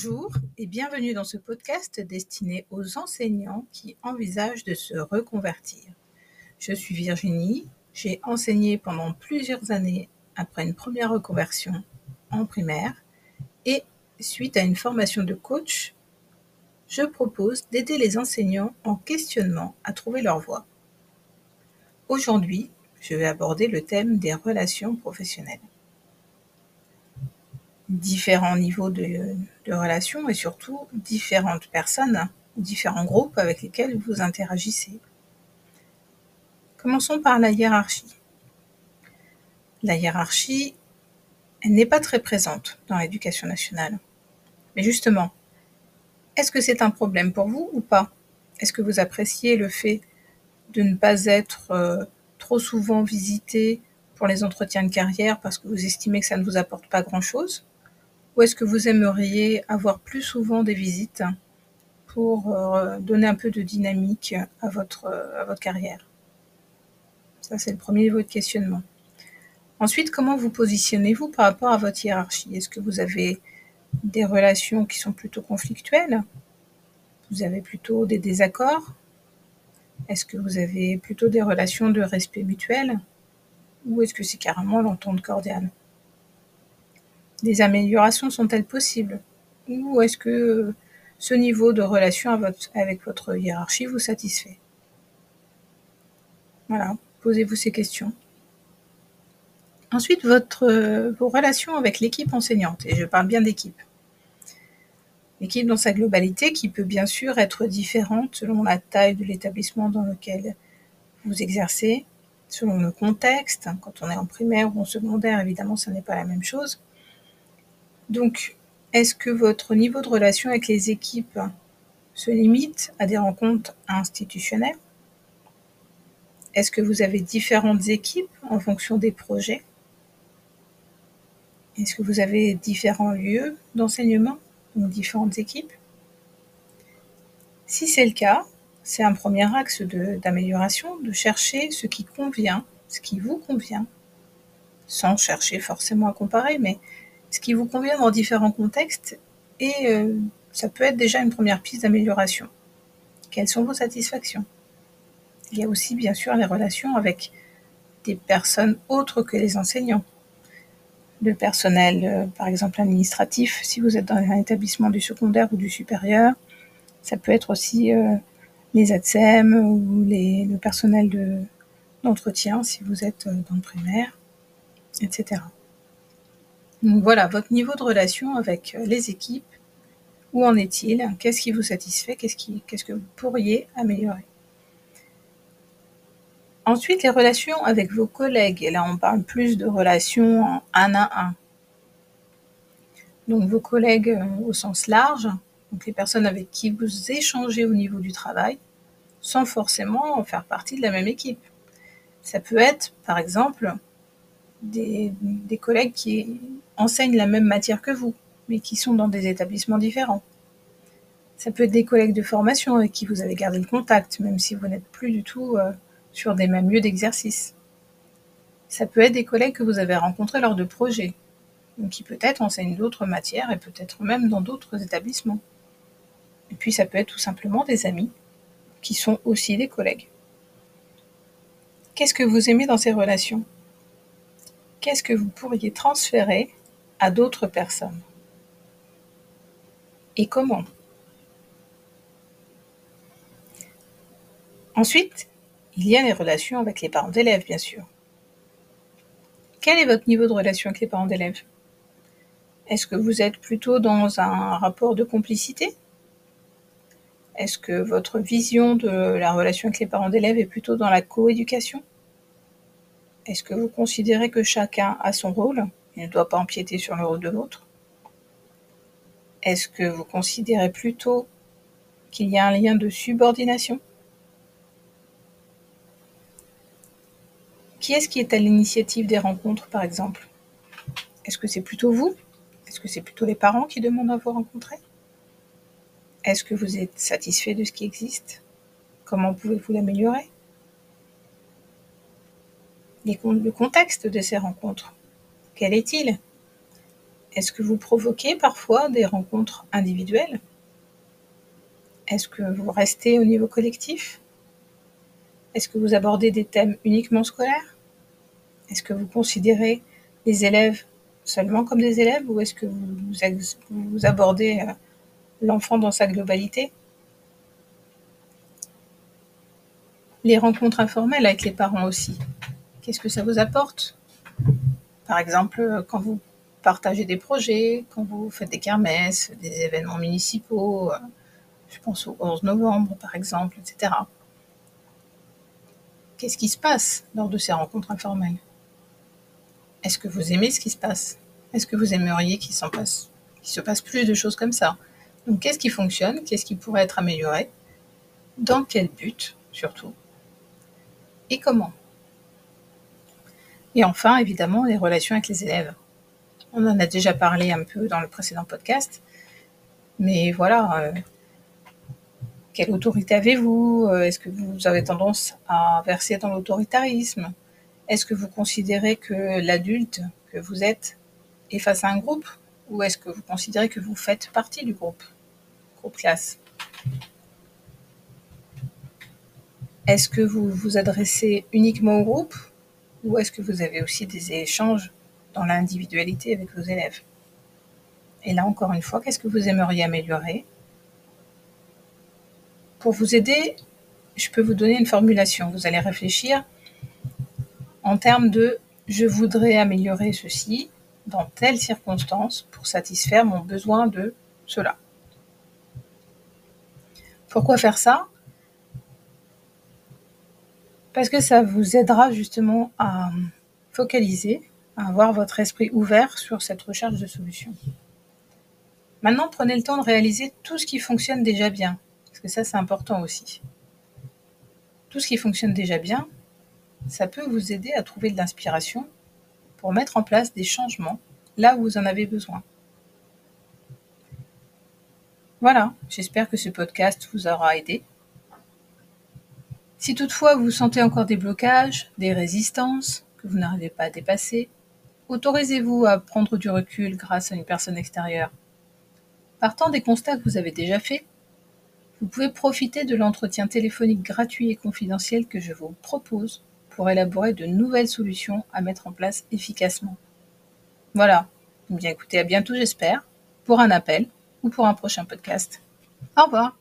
Bonjour et bienvenue dans ce podcast destiné aux enseignants qui envisagent de se reconvertir. Je suis Virginie, j'ai enseigné pendant plusieurs années après une première reconversion en primaire et suite à une formation de coach, je propose d'aider les enseignants en questionnement à trouver leur voie. Aujourd'hui, je vais aborder le thème des relations professionnelles différents niveaux de, relations et surtout différentes personnes, différents groupes avec lesquels vous interagissez. Commençons par la hiérarchie. La hiérarchie, elle n'est pas très présente dans l'éducation nationale. Mais justement, est-ce que c'est un problème pour vous ou pas? Est-ce que vous appréciez le fait de ne pas être euh, trop souvent visité pour les entretiens de carrière parce que vous estimez que ça ne vous apporte pas grand-chose? Ou est-ce que vous aimeriez avoir plus souvent des visites pour euh, donner un peu de dynamique à votre, à votre carrière? Ça, c'est le premier niveau de questionnement. Ensuite, comment vous positionnez-vous par rapport à votre hiérarchie? Est-ce que vous avez des relations qui sont plutôt conflictuelles? Vous avez plutôt des désaccords? Est-ce que vous avez plutôt des relations de respect mutuel? Ou est-ce que c'est carrément l'entente cordiale? Des améliorations sont-elles possibles? Ou est-ce que ce niveau de relation avec votre hiérarchie vous satisfait? Voilà, posez-vous ces questions. Ensuite, votre, vos relations avec l'équipe enseignante, et je parle bien d'équipe. L'équipe dans sa globalité qui peut bien sûr être différente selon la taille de l'établissement dans lequel vous exercez, selon le contexte. Quand on est en primaire ou en secondaire, évidemment, ce n'est pas la même chose. Donc, est-ce que votre niveau de relation avec les équipes se limite à des rencontres institutionnelles? Est-ce que vous avez différentes équipes en fonction des projets? Est-ce que vous avez différents lieux d'enseignement, donc différentes équipes? Si c'est le cas, c'est un premier axe d'amélioration de, de chercher ce qui convient, ce qui vous convient, sans chercher forcément à comparer, mais ce qui vous convient dans différents contextes et euh, ça peut être déjà une première piste d'amélioration. Quelles sont vos satisfactions? Il y a aussi bien sûr les relations avec des personnes autres que les enseignants. Le personnel, euh, par exemple administratif, si vous êtes dans un établissement du secondaire ou du supérieur. Ça peut être aussi euh, les ATSEM ou le personnel d'entretien si vous êtes dans le primaire, etc. Donc voilà, votre niveau de relation avec euh, les équipes, où en est-il? Qu'est-ce qui vous satisfait? Qu'est-ce que vous pourriez améliorer? Ensuite, les relations avec vos collègues. Et là, on parle plus de relations en un à un. Donc vos collègues euh, au sens large, donc les personnes avec qui vous échangez au niveau du travail, sans forcément faire partie de la même équipe. Ça peut être, par exemple, des, collègues qui enseignent la même matière que vous, mais qui sont dans des établissements différents. Ça peut être des collègues de formation avec qui vous avez gardé le contact, même si vous n'êtes plus du tout euh, sur des mêmes lieux d'exercice. Ça peut être des collègues que vous avez rencontrés lors de projets, qui peut-être enseignent d'autres matières et peut-être même dans d'autres établissements. Et puis ça peut être tout simplement des amis, qui sont aussi des collègues. Qu'est-ce que vous aimez dans ces relations? Qu'est-ce que vous pourriez transférer à d'autres personnes Et comment? Ensuite, il y a les relations avec les parents d'élèves, bien sûr. Quel est votre niveau de relation avec les parents d'élèves? Est-ce que vous êtes plutôt dans un rapport de complicité? Est-ce que votre vision de la relation avec les parents d'élèves est plutôt dans la coéducation? Est-ce que vous considérez que chacun a son rôle? Il ne doit pas empiéter sur le rôle de l'autre. Est-ce que vous considérez plutôt qu'il y a un lien de subordination? Qui est-ce qui est à l'initiative des rencontres, par exemple? Est-ce que c'est plutôt vous? Est-ce que c'est plutôt les parents qui demandent à vous rencontrer? Est-ce que vous êtes satisfait de ce qui existe? Comment pouvez-vous l'améliorer? Le contexte de ces rencontres. Quel est-il? Est-ce que vous provoquez parfois des rencontres individuelles? Est-ce que vous restez au niveau collectif? Est-ce que vous abordez des thèmes uniquement scolaires? Est-ce que vous considérez les élèves seulement comme des élèves ou est-ce que vous, abordez euh, l'enfant dans sa globalité? Les rencontres informelles avec les parents aussi. Qu'est-ce que ça vous apporte? Par exemple, quand vous partagez des projets, quand vous faites des kermesses, des événements municipaux, euh, je pense au 11 novembre par exemple, etc. Qu'est-ce qui se passe lors de ces rencontres informelles? Est-ce que vous aimez ce qui se passe? Est-ce que vous aimeriez qu'il s'en passe, qu'il se passe plus de choses comme ça? Donc qu'est-ce qui fonctionne? Qu'est-ce qui pourrait être amélioré? Dans quel but surtout? Et comment? Et enfin, évidemment, les relations avec les élèves. On en a déjà parlé un peu dans le précédent podcast. Mais voilà, euh, quelle autorité avez-vous? Euh, Est-ce que vous avez tendance à verser dans l'autoritarisme? Est-ce que vous considérez que l'adulte que vous êtes est face à un groupe? Ou est-ce que vous considérez que vous faites partie du groupe? Groupe classe. Est-ce que vous vous adressez uniquement au groupe? Ou est-ce que vous avez aussi des échanges dans l'individualité avec vos élèves? Et là, encore une fois, qu'est-ce que vous aimeriez améliorer? Pour vous aider, je peux vous donner une formulation. Vous allez réfléchir en termes de je voudrais améliorer ceci dans telle circonstance pour satisfaire mon besoin de cela. Pourquoi faire ça? Parce que ça vous aidera justement à focaliser avoir votre esprit ouvert sur cette recherche de solutions. Maintenant, prenez le temps de réaliser tout ce qui fonctionne déjà bien, parce que ça c'est important aussi. Tout ce qui fonctionne déjà bien, ça peut vous aider à trouver de l'inspiration pour mettre en place des changements là où vous en avez besoin. Voilà, j'espère que ce podcast vous aura aidé. Si toutefois vous sentez encore des blocages, des résistances que vous n'arrivez pas à dépasser, Autorisez-vous à prendre du recul grâce à une personne extérieure. Partant des constats que vous avez déjà faits, vous pouvez profiter de l'entretien téléphonique gratuit et confidentiel que je vous propose pour élaborer de nouvelles solutions à mettre en place efficacement. Voilà. Bien écoutez, à bientôt j'espère, pour un appel ou pour un prochain podcast. Au revoir.